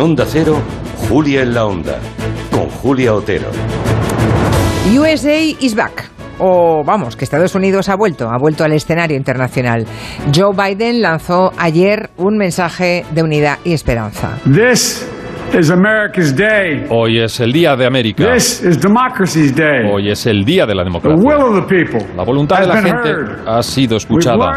En Onda Cero, Julia en la Onda, con Julia Otero. USA is back. O vamos, que Estados Unidos ha vuelto, ha vuelto al escenario internacional. Joe Biden lanzó ayer un mensaje de unidad y esperanza. This is America's day. Hoy es el día de América. This is democracy's day. Hoy es el día de la The democracia. will of the people La voluntad de la gente heard. ha sido escuchada.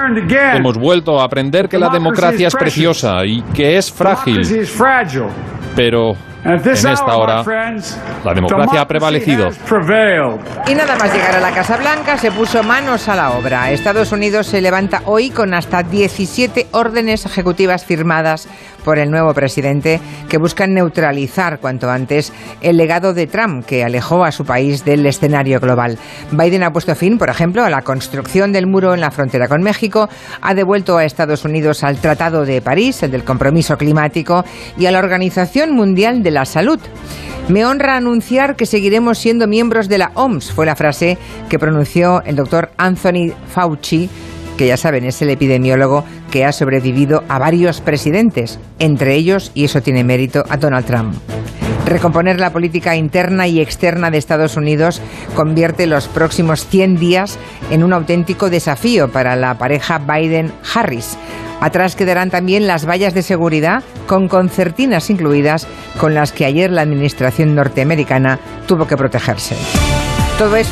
Hemos vuelto a aprender que la democracia es preciosa y que es frágil, Democracy pero en esta hora la democracia ha democracy prevalecido. Y nada más llegar a la Casa Blanca se puso manos a la obra. Estados Unidos se levanta hoy con hasta 17 órdenes ejecutivas firmadas por el nuevo presidente que buscan neutralizar cuanto antes el legado de Trump que alejó a su país del escenario global. Biden ha puesto fin, por ejemplo, a la construcción del muro en la frontera con México, ha devuelto a Estados Unidos al Tratado de París, el del compromiso climático, y a la Organización Mundial de la Salud. Me honra anunciar que seguiremos siendo miembros de la OMS, fue la frase que pronunció el doctor Anthony Fauci, que ya saben es el epidemiólogo que ha sobrevivido a varios presidentes, entre ellos, y eso tiene mérito, a Donald Trump. Recomponer la política interna y externa de Estados Unidos convierte los próximos 100 días en un auténtico desafío para la pareja Biden-Harris. Atrás quedarán también las vallas de seguridad con concertinas incluidas con las que ayer la administración norteamericana tuvo que protegerse. Todo eso